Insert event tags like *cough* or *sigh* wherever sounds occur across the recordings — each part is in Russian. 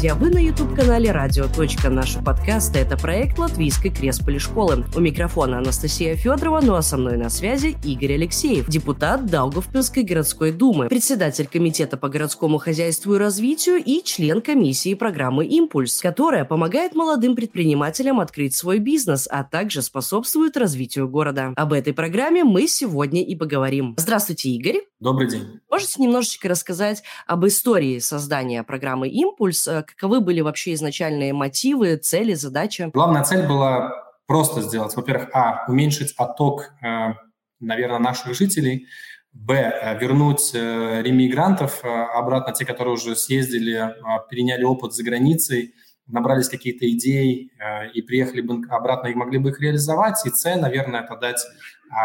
друзья, вы на YouTube-канале «Радио. Наши подкасты» — это проект Латвийской Кресполи школы. У микрофона Анастасия Федорова, ну а со мной на связи Игорь Алексеев, депутат Даугавпилской городской думы, председатель Комитета по городскому хозяйству и развитию и член комиссии программы «Импульс», которая помогает молодым предпринимателям открыть свой бизнес, а также способствует развитию города. Об этой программе мы сегодня и поговорим. Здравствуйте, Игорь. Добрый день. Можете немножечко рассказать об истории создания программы «Импульс»? Э, каковы были вообще изначальные мотивы, цели, задачи? Главная цель была просто сделать, во-первых, а, уменьшить отток, э, наверное, наших жителей, б, э, вернуть ремигрантов обратно, те, которые уже съездили, переняли опыт за границей, набрались какие-то идей и приехали бы обратно и могли бы их реализовать. И С, наверное, это дать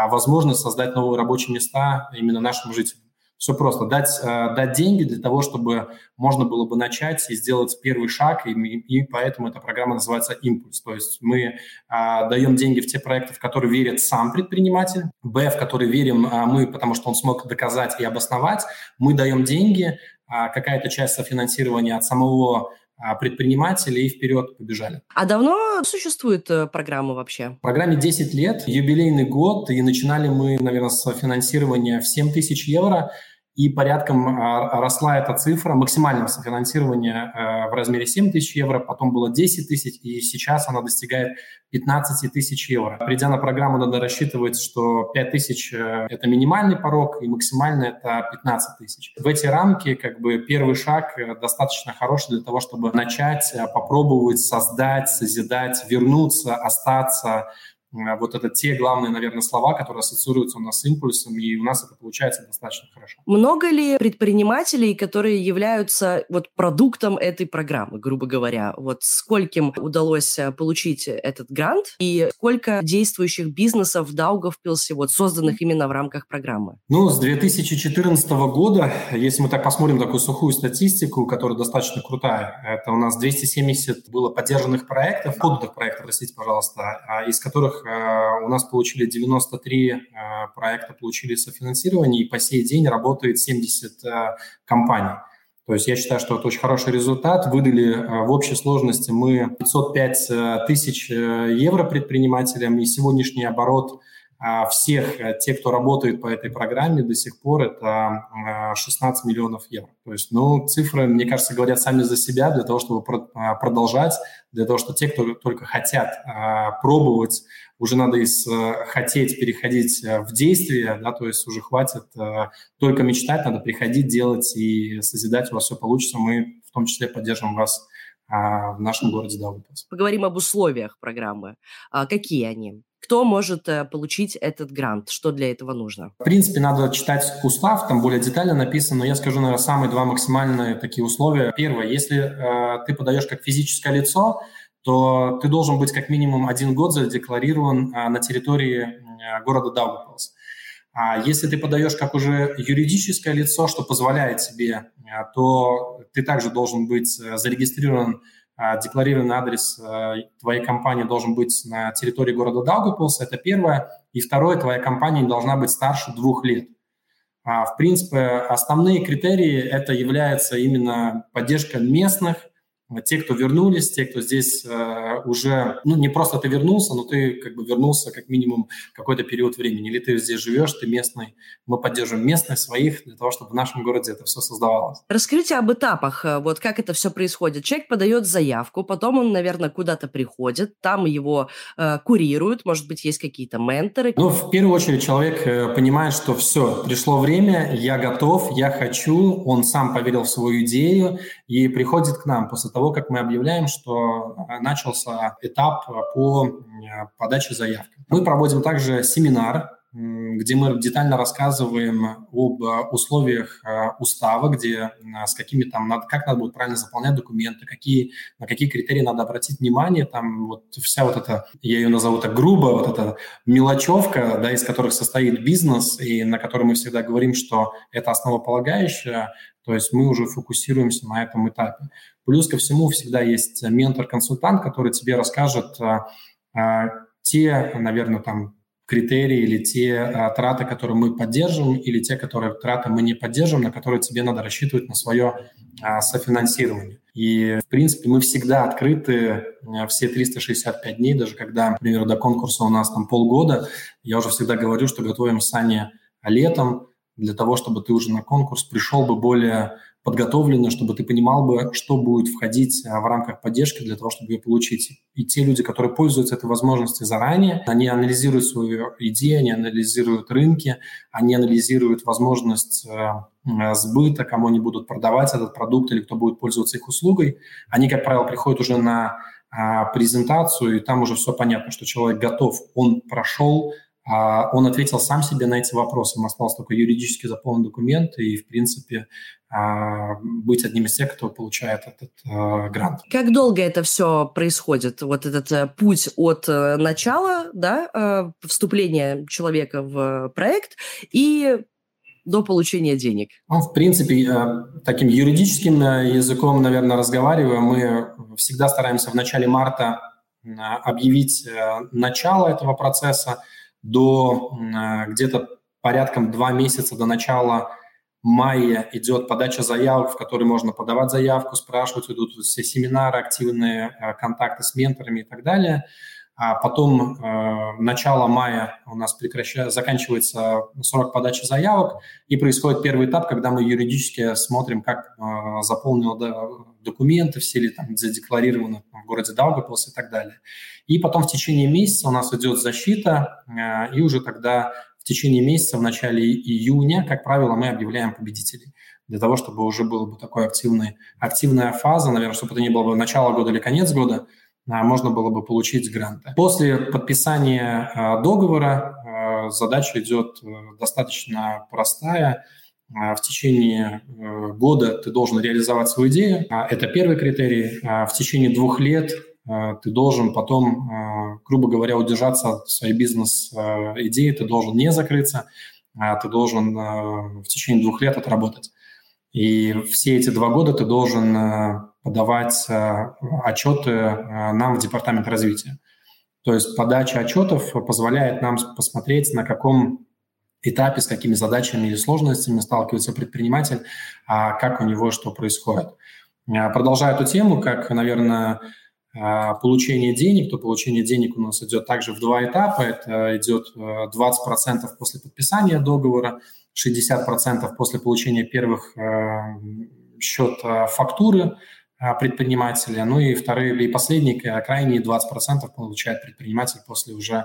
возможность создать новые рабочие места именно нашим жителям. Все просто. Дать, э, дать деньги для того, чтобы можно было бы начать и сделать первый шаг, и, и поэтому эта программа называется «Импульс». То есть мы а, даем деньги в те проекты, в которые верит сам предприниматель, б, в которые верим а, мы, потому что он смог доказать и обосновать. Мы даем деньги, а, какая-то часть софинансирования от самого предприниматели и вперед побежали. А давно существует э, программа вообще? Программе 10 лет, юбилейный год, и начинали мы, наверное, с финансирования в 7 тысяч евро – и порядком а, росла эта цифра максимального софинансирования э, в размере 7 тысяч евро, потом было 10 тысяч, и сейчас она достигает 15 тысяч евро. Придя на программу, надо рассчитывать, что 5 тысяч э, – это минимальный порог, и максимальный – это 15 тысяч. В эти рамки как бы первый шаг э, достаточно хороший для того, чтобы начать попробовать создать, созидать, вернуться, остаться, вот это те главные, наверное, слова, которые ассоциируются у нас с импульсом, и у нас это получается достаточно хорошо. Много ли предпринимателей, которые являются вот продуктом этой программы, грубо говоря? Вот скольким удалось э, получить этот грант, и сколько действующих бизнесов в Даугавпилсе, вот созданных именно в рамках программы? Ну, с 2014 года, если мы так посмотрим такую сухую статистику, которая достаточно крутая, это у нас 270 было поддержанных проектов, поданных проектов, простите, пожалуйста, а из которых Э, у нас получили 93 э, проекта, получили софинансирование, и по сей день работает 70 э, компаний. То есть я считаю, что это очень хороший результат. Выдали в общей сложности мы 505 тысяч евро предпринимателям, и сегодняшний оборот всех тех, кто работает по этой программе до сих пор, это 16 миллионов евро. То есть, ну, цифры, мне кажется, говорят сами за себя для того, чтобы продолжать, для того, чтобы те, кто только хотят пробовать уже надо из э, хотеть переходить э, в действие, да, то есть уже хватит э, только мечтать, надо приходить, делать и созидать, у вас все получится. Мы в том числе поддержим вас в нашем городе Даугавпилс. Поговорим об условиях программы. А какие они? Кто может получить этот грант? Что для этого нужно? В принципе, надо читать устав, там более детально написано, но я скажу, наверное, самые два максимальные такие условия. Первое, если э, ты подаешь как физическое лицо, то ты должен быть как минимум один год задекларирован а, на территории города Даугавпилс. А если ты подаешь как уже юридическое лицо, что позволяет тебе, а, то ты также должен быть э, зарегистрирован, декларированный адрес э, твоей компании должен быть на территории города Даугавпилс, это первое. И второе, твоя компания не должна быть старше двух лет. В принципе, основные критерии это является именно поддержка местных, те, кто вернулись, те, кто здесь э, уже, ну, не просто ты вернулся, но ты как бы вернулся как минимум какой-то период времени. Или ты здесь живешь, ты местный. Мы поддерживаем местных, своих, для того, чтобы в нашем городе это все создавалось. Расскажите об этапах, э, вот как это все происходит. Человек подает заявку, потом он, наверное, куда-то приходит, там его э, курируют, может быть, есть какие-то менторы. Ну, в первую очередь человек э, понимает, что все, пришло время, я готов, я хочу, он сам поверил в свою идею и приходит к нам после того, как мы объявляем, что э, начался этап по э, подаче заявки. Мы проводим также семинар, где мы детально рассказываем об э, условиях устава, где с какими там, как надо будет правильно заполнять документы, какие, на какие критерии надо обратить внимание, там вот вся вот эта, я ее назову так грубо, вот эта мелочевка, да, из которых состоит бизнес, и на которой мы всегда говорим, что это основополагающее, то есть мы уже фокусируемся на этом этапе. Плюс ко всему всегда есть ментор-консультант, который тебе расскажет те, наверное, там критерии или те а, траты, которые мы поддерживаем, или те, которые траты мы не поддерживаем, на которые тебе надо рассчитывать на свое а, софинансирование. И, в принципе, мы всегда открыты а, все 365 дней, даже когда, например, до конкурса у нас там полгода, я уже всегда говорю, что готовим сани летом для того, чтобы ты уже на конкурс пришел бы более подготовлено, чтобы ты понимал бы, что будет входить а, в рамках поддержки для того, чтобы ее получить. И те люди, которые пользуются этой возможностью заранее, они анализируют свою идею, они анализируют рынки, они анализируют возможность э, сбыта, кому они будут продавать этот продукт или кто будет пользоваться их услугой. Они, как правило, приходят уже на презентацию, и там уже все понятно, что человек готов, он прошел он ответил сам себе на эти вопросы. Ему остался только юридически заполнен документ и, в принципе, а, быть одним из тех, кто получает этот а, грант. Как долго это все происходит? Вот этот э, путь от э, начала, да, э, вступления человека в проект и до получения денег? Ну, в принципе, таким юридическим языком, наверное, разговаривая, мы всегда стараемся в начале марта объявить начало этого процесса – до э, где-то порядком два месяца до начала мая идет подача заявок, в которой можно подавать заявку, спрашивать, идут все семинары, активные э, контакты с менторами и так далее. А потом э, начало мая у нас прекращается, заканчивается срок подачи заявок, и происходит первый этап, когда мы юридически смотрим, как э, заполнил документы, все ли там задекларированы в городе Даугавпилс и так далее. И потом в течение месяца у нас идет защита, э, и уже тогда в течение месяца, в начале июня, как правило, мы объявляем победителей для того, чтобы уже была бы такой активный, активная фаза, наверное, чтобы это не было бы начало года или конец года, а, можно было бы получить гранты. После подписания а, договора задача идет э, достаточно простая. В течение э, года ты должен реализовать свою идею. Это первый критерий. В течение двух лет ты должен потом, грубо говоря, удержаться от своей бизнес-идеи, ты должен не закрыться, ты должен в течение двух лет отработать. И все эти два года ты должен подавать э, отчеты э, нам в департамент развития. То есть подача отчетов позволяет нам посмотреть, на каком этапе, с какими задачами или сложностями сталкивается предприниматель, а как у него что происходит. Э, продолжая эту тему, как, наверное, получение денег, то получение денег у нас идет также в два этапа. Это идет 20% после подписания договора, 60% после получения первых счет фактуры, а, предпринимателя. Ну и вторые, и последние, крайние 20% получает предприниматель после уже э,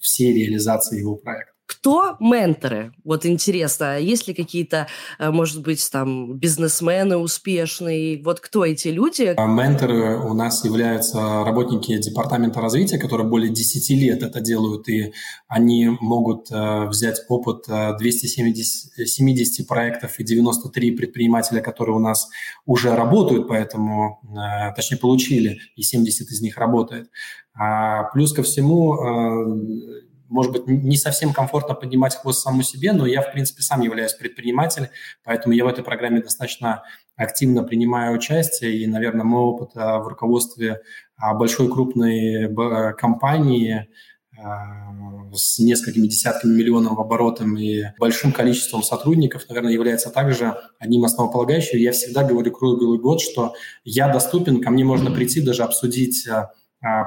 всей реализации его проекта. Кто менторы? Вот интересно, есть ли какие-то, э, может быть, там бизнесмены успешные? Вот кто эти люди? А менторы у нас являются работники департамента развития, которые более 10 лет это делают, и они могут э, взять опыт 270 э, 70 проектов и 93 предпринимателя, которые у нас уже работают, поэтому, точнее, получили, и 70 из них работает. А плюс ко всему, может быть, не совсем комфортно поднимать хвост саму себе, но я, в принципе, сам являюсь предпринимателем, поэтому я в этой программе достаточно активно принимаю участие, и, наверное, мой опыт а, в руководстве а, большой крупной компании а, с несколькими десятками миллионов оборотом и большим количеством сотрудников, наверное, является также одним основополагающим. Я всегда говорю круглый год, что я доступен, ко мне можно прийти, даже обсудить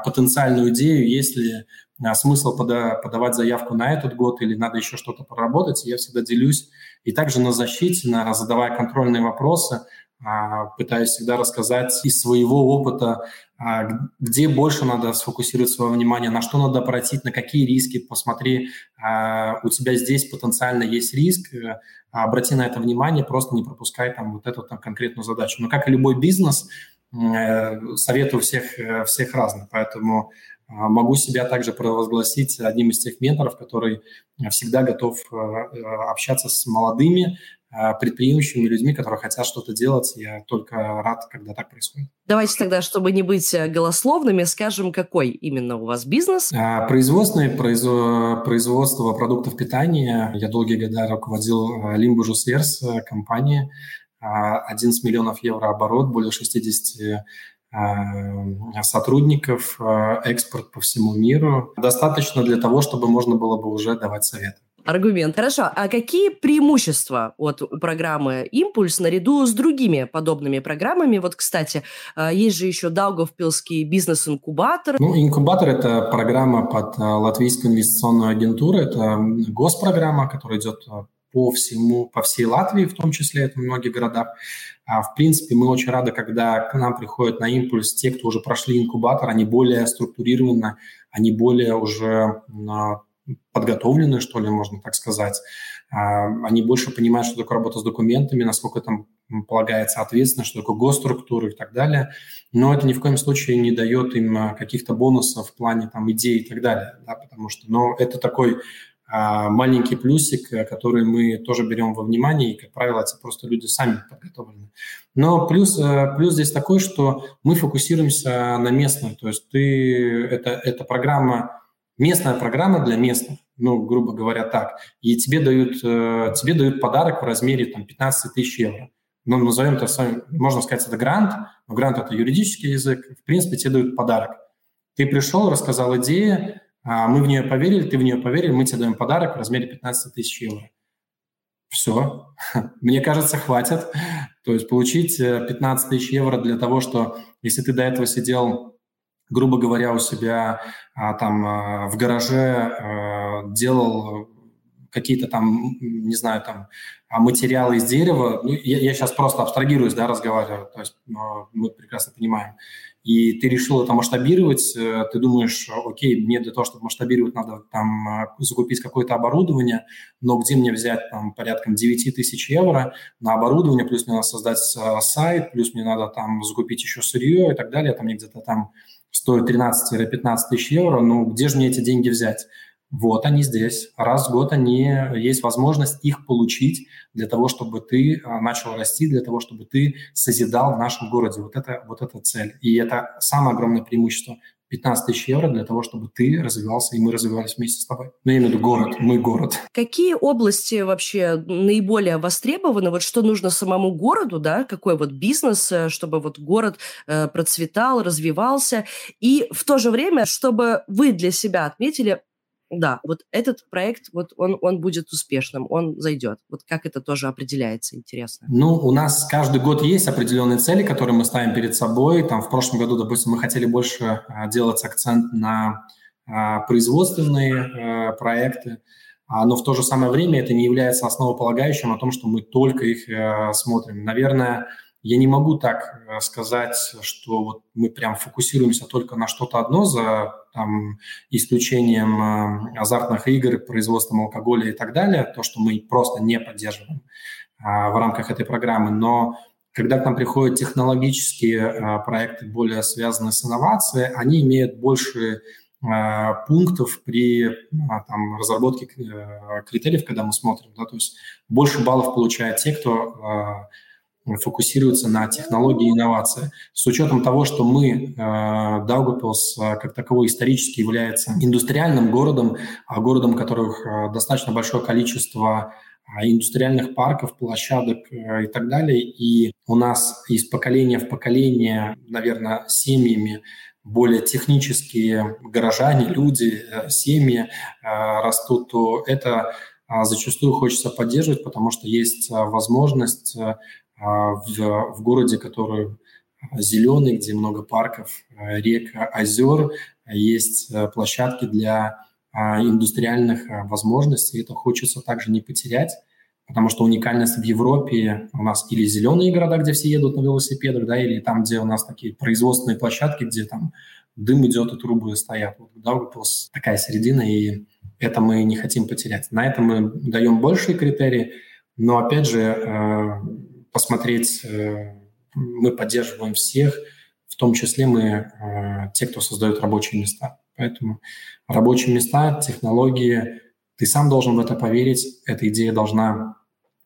потенциальную идею, если а, смысл пода- подавать заявку на этот год или надо еще что-то проработать, я всегда делюсь. И также на защите, на, задавая контрольные вопросы, а, пытаюсь всегда рассказать из своего опыта, а, где больше надо сфокусировать свое внимание, на что надо обратить, на какие риски. Посмотри, у тебя здесь потенциально есть риск, э, обрати на это внимание, просто не пропускай там вот эту там, конкретную задачу. Но как и любой бизнес, э, советую всех, э, всех разных, поэтому а, могу себя также провозгласить одним из тех менторов, который всегда готов э, э, общаться с молодыми, э, предприимчивыми людьми, которые хотят что-то делать. Я только рад, когда так происходит. Давайте тогда, чтобы не быть голословными, скажем, какой именно у вас бизнес? А, производственное производство продуктов питания. Я долгие годы руководил Limbo Juice компании. 11 миллионов евро оборот, более 60 сотрудников, экспорт по всему миру. Достаточно для того, чтобы можно было бы уже давать советы. Аргумент. Хорошо. А какие преимущества от программы «Импульс» наряду с другими подобными программами? Вот, кстати, а, есть же еще Даугавпилский бизнес-инкубатор. Ну, инкубатор – это программа под Латвийскую инвестиционную агентуру. Это госпрограмма, которая идет по всему, по всей Латвии, в том числе, это в многих городах. А, в принципе, мы очень рады, когда к нам приходят на импульс те, кто уже прошли инкубатор, они более структурированно, они более уже подготовлены, что ли, можно так сказать. А, они больше понимают, что такое работа с документами, насколько там полагается ответственность, что такое госструктуры и так далее. Но это ни в коем случае не дает им а, каких-то бонусов в плане там идей и так далее, да, потому что, но это такой а, маленький плюсик, который мы тоже берем во внимание, и, как правило, это просто люди сами подготовлены. Но плюс, плюс здесь такой, что мы фокусируемся на местную, то есть ты, это, это программа местная программа для местных, ну, грубо говоря, так, и тебе дают, э, тебе дают подарок в размере там, 15 тысяч евро. Ну, назовем это, можно сказать, это грант, но грант – это юридический язык. В принципе, тебе дают подарок. Ты пришел, рассказал идею, а мы в нее поверили, ты в нее поверил, мы тебе даем подарок в размере 15 тысяч евро. Все. *laughs* Мне кажется, хватит. То есть получить 15 э, тысяч евро для того, что если ты до этого сидел грубо говоря, у себя а, там а, в гараже а, делал какие-то там, не знаю, там материалы из дерева. Ну, я, я сейчас просто абстрагируюсь, да, разговариваю, то есть мы прекрасно понимаем. И ты решил это масштабировать, э, ты думаешь, окей, мне для того, чтобы масштабировать, надо там закупить какое-то оборудование, но где мне взять там порядком 9 тысяч евро на оборудование, плюс мне надо создать сайт, плюс мне надо там закупить еще сырье и так далее, там мне где-то там стоит 13-15 тысяч евро, ну где же мне эти деньги взять? Вот они здесь. Раз в год они, есть возможность их получить для того, чтобы ты а, начал расти, для того, чтобы ты созидал в нашем городе. Вот это, вот эта цель. И это самое огромное преимущество. 15 тысяч евро для того, чтобы ты развивался, и мы развивались вместе с тобой. Ну, я имею в виду город, мы город. Какие области вообще наиболее востребованы? Вот что нужно самому городу, да? Какой вот бизнес, э, чтобы вот город э, процветал, развивался? И в то же время, чтобы вы для себя отметили, да, вот этот проект, вот он, он будет успешным, он зайдет. Вот как это тоже определяется, интересно? Ну, у нас каждый год есть определенные цели, которые мы ставим перед собой. Там в прошлом году, допустим, мы хотели больше а, делать акцент на а, производственные а, проекты, а, но в то же самое время это не является основополагающим о том, что мы только их а, смотрим. Наверное, я не могу так э, сказать, что вот мы прям фокусируемся только на что-то одно за там, исключением э, азартных игр, производством алкоголя и так далее, то, что мы просто не поддерживаем а, в рамках этой программы. Но когда к нам приходят технологические проекты, более связанные с инновацией, они имеют больше пунктов при там, разработке э, критериев, когда мы смотрим. Да, то есть больше баллов получают те, кто фокусируется на технологии и инновации. С учетом того, что мы, э, Даугавпилс, э, как таковой исторически является индустриальным городом, а городом, у которых э, достаточно большое количество индустриальных парков, площадок и так далее. И у нас из поколения в поколение, наверное, семьями более технические горожане, люди, семьи растут, то это зачастую хочется поддерживать, потому что есть возможность в, в городе, который зеленый, где много парков, э, рек, озер, есть э, площадки для а, индустриальных э, возможностей. Это хочется также не потерять, потому что уникальность в Европе у нас или зеленые города, где все едут на велосипедах, да, или там, где у нас такие производственные площадки, где там дым идет и трубы стоят. Вот Даугавпилс такая середина, и это мы не хотим потерять. На это мы даем большие критерии, но опять же посмотреть, э, мы поддерживаем всех, в том числе мы э, те, кто создает рабочие места. Поэтому рабочие места, технологии, ты сам должен в это поверить, эта идея должна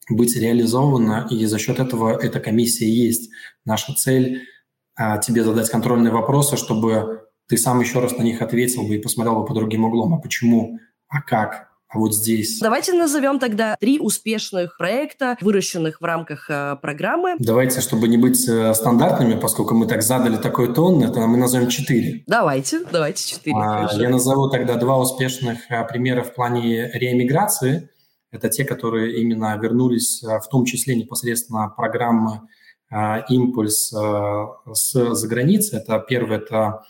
быть реализована, и за счет этого эта комиссия есть. Наша цель а, тебе задать контрольные вопросы, чтобы ты сам еще раз на них ответил бы и посмотрел бы по другим углом. А почему? А как? Вот здесь... Давайте назовем тогда три успешных проекта, выращенных в рамках э, программы. Давайте, чтобы не быть э, стандартными, поскольку мы так задали такой тон, это мы назовем четыре. Давайте, давайте четыре. А, я назову тогда два успешных а, примера в плане реэмиграции. Это те, которые именно вернулись, а, в том числе непосредственно программы а, «Импульс» а, с заграницы. Это первый, это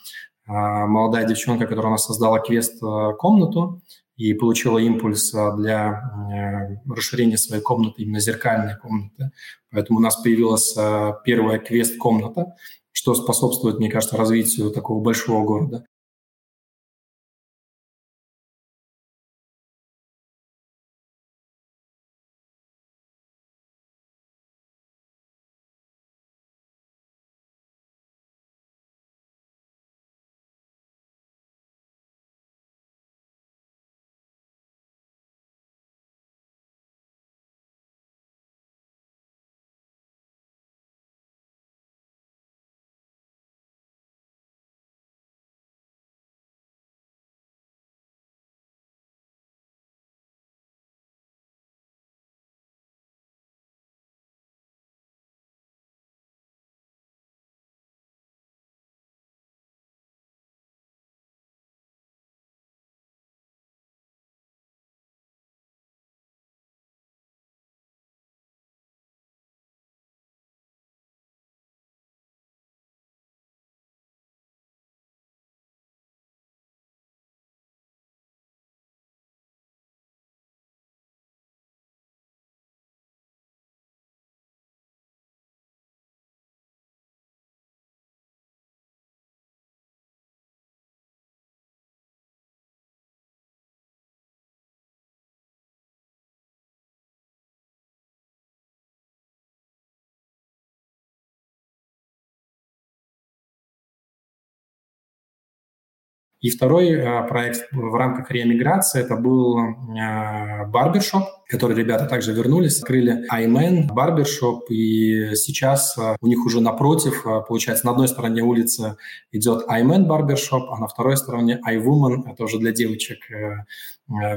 молодая девчонка, которая у нас создала квест-комнату и получила импульс для расширения своей комнаты, именно зеркальной комнаты. Поэтому у нас появилась первая квест-комната, что способствует, мне кажется, развитию такого большого города. И второй э, проект в рамках реэмиграции это был э, барбершоп, который ребята также вернулись, открыли iMan барбершоп, и сейчас э, у них уже напротив, получается, на одной стороне улицы идет iMan барбершоп, а на второй стороне iWoman, это уже для девочек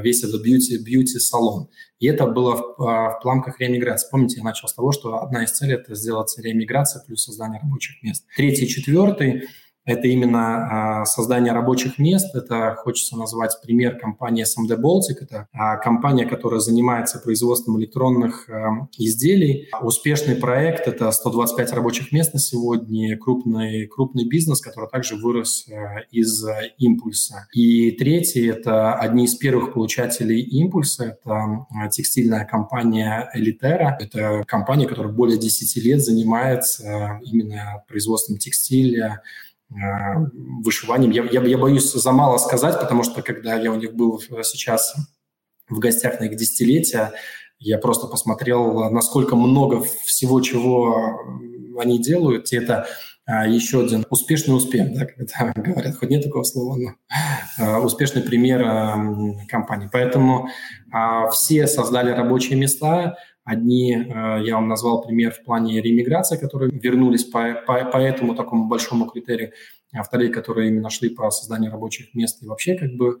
весь этот бьюти, бьюти салон. И это было в, в планках реэмиграции. Помните, я начал с того, что одна из целей – это сделать реэмиграция плюс создание рабочих мест. Третий, четвертый – это именно а, создание рабочих мест. Это хочется назвать пример компании SMD Baltic. Это а, компания, которая занимается производством электронных а, изделий. Успешный проект – это 125 рабочих мест на сегодня, крупный, крупный бизнес, который также вырос из импульса. И третий – это одни из первых получателей импульса. Это текстильная компания Элитера. Это компания, которая более 10 лет занимается именно производством текстиля, вышиванием. Я, я, я боюсь за мало сказать, потому что когда я у них был сейчас в гостях на их десятилетие, я просто посмотрел, насколько много всего, чего они делают. И это а, еще один успешный успех, да, когда *laughs* говорят, хоть нет такого слова, но а, успешный пример компании. Поэтому а, все создали рабочие места, Одни, э, я вам назвал пример в плане ремиграции, которые вернулись по, по, по этому такому большому критерию, а вторые, которые именно шли по созданию рабочих мест и вообще как бы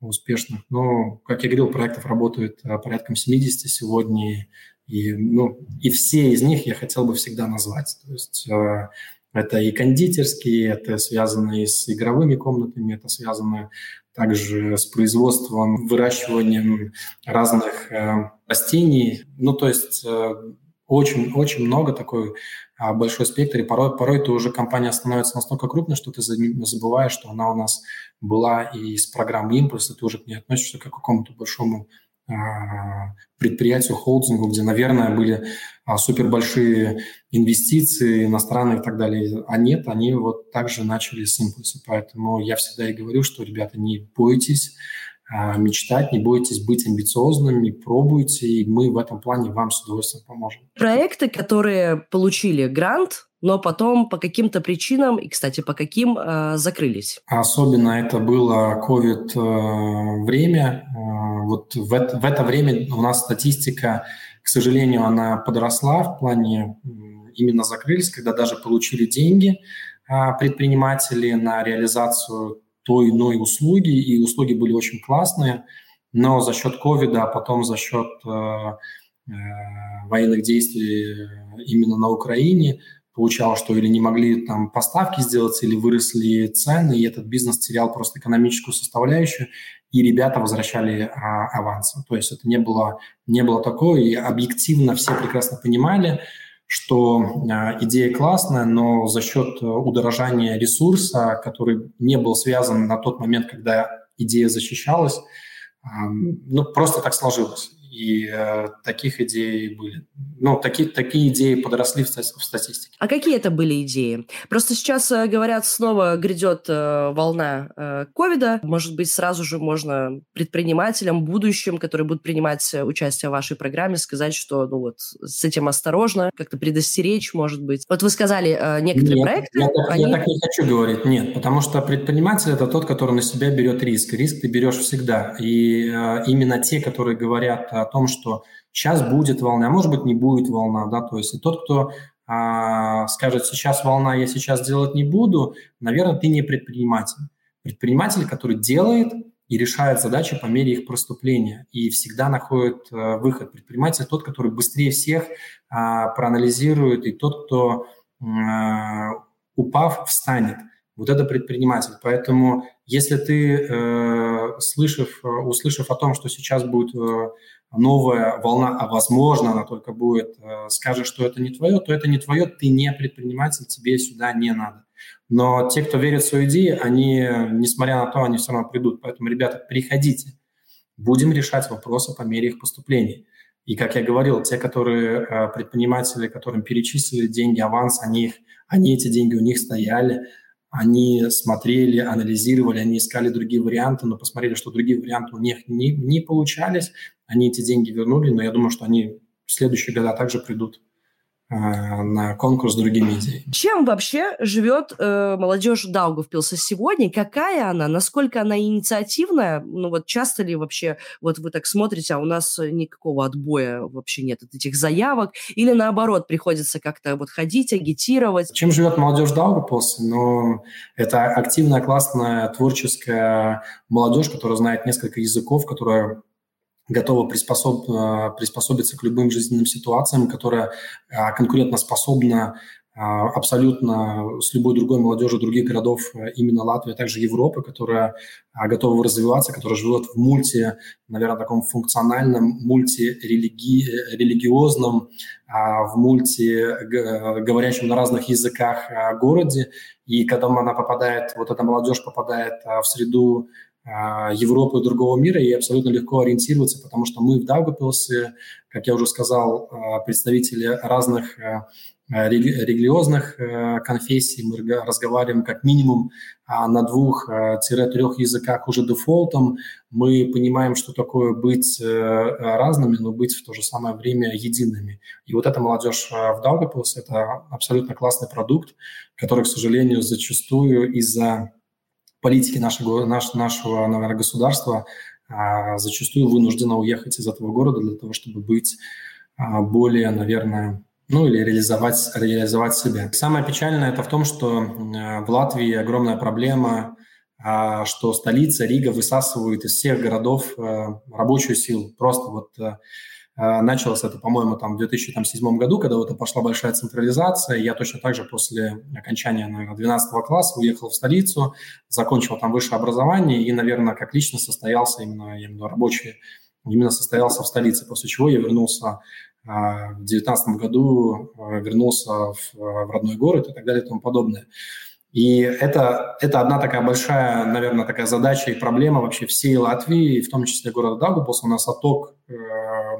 успешных. Но, как я говорил, проектов работает э, порядком 70 сегодня, и, ну, и все из них я хотел бы всегда назвать. То есть э, это и кондитерские, это связано и с игровыми комнатами, это связано также с производством, выращиванием разных э, растений. Ну, то есть очень-очень э, много такой э, большой спектр, и порой, порой ты уже компания становится настолько крупной, что ты забываешь, что она у нас была и с программы «Импульс», и ты уже к ней относишься как к какому-то большому а, предприятию, холдингу, где, наверное, были а, супер большие инвестиции иностранные и так далее. А нет, они вот также начали с импульса. Поэтому я всегда и говорю, что, ребята, не бойтесь мечтать, не бойтесь быть амбициозными, пробуйте, и мы в этом плане вам с удовольствием поможем. Проекты, которые получили грант, но потом по каким-то причинам, и, кстати, по каким, э, закрылись. Особенно это было COVID э, время. Э, вот в это, в это время у нас статистика, к сожалению, она подросла в плане именно закрылись, когда даже получили деньги предприниматели на реализацию той иной услуги, и услуги были очень классные. но за счет ковида, а потом за счет военных действий именно на Украине получалось, что или не могли там поставки сделать, или выросли цены, и этот бизнес терял просто экономическую составляющую, и ребята возвращали а, авансы. То есть это не было, не было такое, и объективно все прекрасно понимали, что а, идея классная, но за счет удорожания ресурса, который не был связан на тот момент, когда идея защищалась, ну, просто так сложилось и э, таких идей были. Ну, такие, такие идеи подросли в, в статистике. А какие это были идеи? Просто сейчас, э, говорят, снова грядет э, волна э, ковида. Э, Может быть, сразу же можно предпринимателям, будущим, которые будут принимать участие в вашей программе, сказать, что ну вот с этим осторожно, как-то предостеречь, может быть. Вот вы сказали, э, некоторые нет, проекты... Я так, они... я так не хочу говорить, нет, потому что предприниматель – это тот, который на себя берет риск. Риск ты берешь всегда. И э, именно те, которые говорят о том, что сейчас будет волна, а может быть не будет волна, да, то есть и тот, кто а, скажет, сейчас волна, я сейчас делать не буду, наверное, ты не предприниматель. Предприниматель, который делает и решает задачи по мере их проступления и всегда находит а, выход. Предприниматель тот, который быстрее всех а, проанализирует, и тот, кто, а, упав, встанет. Вот это предприниматель. Поэтому если ты, э, слышав, услышав о том, что сейчас будет э, новая волна, а возможно она только будет, э, скажешь, что это не твое, то это не твое, ты не предприниматель, тебе сюда не надо. Но те, кто верит в свою идею, они, несмотря на то, они все равно придут. Поэтому, ребята, приходите. Будем решать вопросы по мере их поступления. И, как я говорил, те, которые э, предприниматели, которым перечислили деньги, аванс, они, их, они эти деньги у них стояли – они смотрели, анализировали, они искали другие варианты, но посмотрели, что другие варианты у них не, не получались, они эти деньги вернули, но я думаю, что они в следующие года также придут. Э, на конкурс с другими идеями. Чем вообще живет э, молодежь Даугавпилса сегодня? Какая она? Насколько она инициативная? Ну вот часто ли вообще, вот вы так смотрите, а у нас никакого отбоя вообще нет от этих заявок? Или наоборот, приходится как-то вот ходить, агитировать? Чем живет молодежь Даугавпилса? Ну, это активная, классная, творческая молодежь, которая знает несколько языков, которая готова приспособ, э, приспособиться к любым жизненным ситуациям, которая э, конкурентоспособна э, абсолютно с любой другой молодежью других городов именно Латвии, а также Европы, которая готова развиваться, которая живет в мульти, наверное, таком функциональном, мультирелигиозном, в мульти, говорящем на разных языках городе. И когда она попадает, вот эта молодежь попадает в среду Европы и другого мира, и абсолютно легко ориентироваться, потому что мы в Даугапилсе, как я уже сказал, а, представители разных а, религиозных конфессий, мы разговариваем как минимум на двух-трех языках уже дефолтом. Мы понимаем, что такое быть разными, но быть в то же самое время едиными. И вот эта молодежь в Даугапилсе – это абсолютно классный продукт, который, к сожалению, зачастую из-за политики нашего, наш, нашего наверное, государства а, зачастую вынуждена уехать из этого города для того, чтобы быть а, более, наверное, ну или реализовать, реализовать себя. Самое печальное это в том, что в Латвии огромная проблема, а, что столица Рига высасывает из всех городов рабочую силу. Просто вот Э, началось это, по-моему, там в 2007 году, когда вот пошла большая централизация. Я точно так же после окончания, наверное, 12 класса уехал в столицу, закончил там высшее образование и, наверное, как лично состоялся именно, именно рабочий, именно состоялся в столице, после чего я вернулся э, в 2019 году, э, вернулся в, в родной город и так далее и тому подобное. И это, это одна такая большая, наверное, такая задача и проблема вообще всей Латвии, в том числе города Даугавпилс. У нас отток э,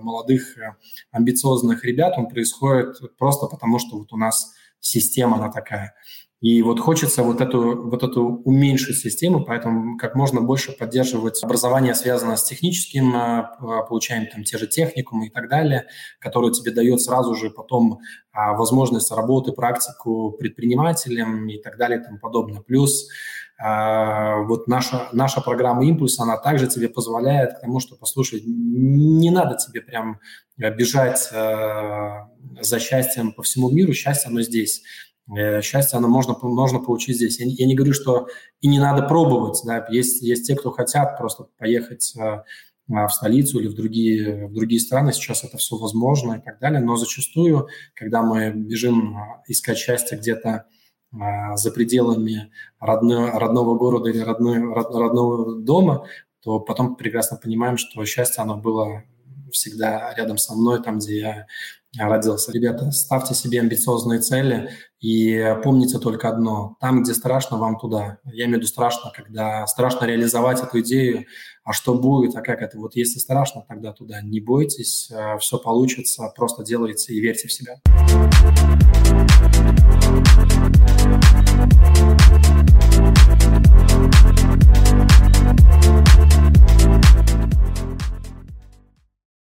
молодых, э, амбициозных ребят, он происходит просто потому, что вот у нас система она такая. И вот хочется вот эту, вот эту уменьшить систему, поэтому как можно больше поддерживать образование, связанное с техническим, э, получаем там те же техникумы и так далее, которые тебе дает сразу же потом а, возможность работы, практику предпринимателем и так далее и тому подобное. Плюс вот наша, наша программа «Импульс», она также тебе позволяет к тому, что, послушай, не надо тебе прям бежать э, за счастьем по всему миру, счастье оно здесь. Э, счастье оно можно, можно получить здесь. Я, я не говорю, что и не надо пробовать. Да? Есть, есть те, кто хотят просто поехать э, в столицу или в другие, в другие страны. Сейчас это все возможно и так далее. Но зачастую, когда мы бежим искать счастье где-то за пределами родного, родного города или родной, родного дома, то потом прекрасно понимаем, что счастье, оно было всегда рядом со мной, там, где я родился. Ребята, ставьте себе амбициозные цели и помните только одно. Там, где страшно, вам туда. Я имею в виду страшно, когда страшно реализовать эту идею, а что будет, а как это. Вот если страшно, тогда туда. Не бойтесь, э, все получится, просто делайте и верьте в себя.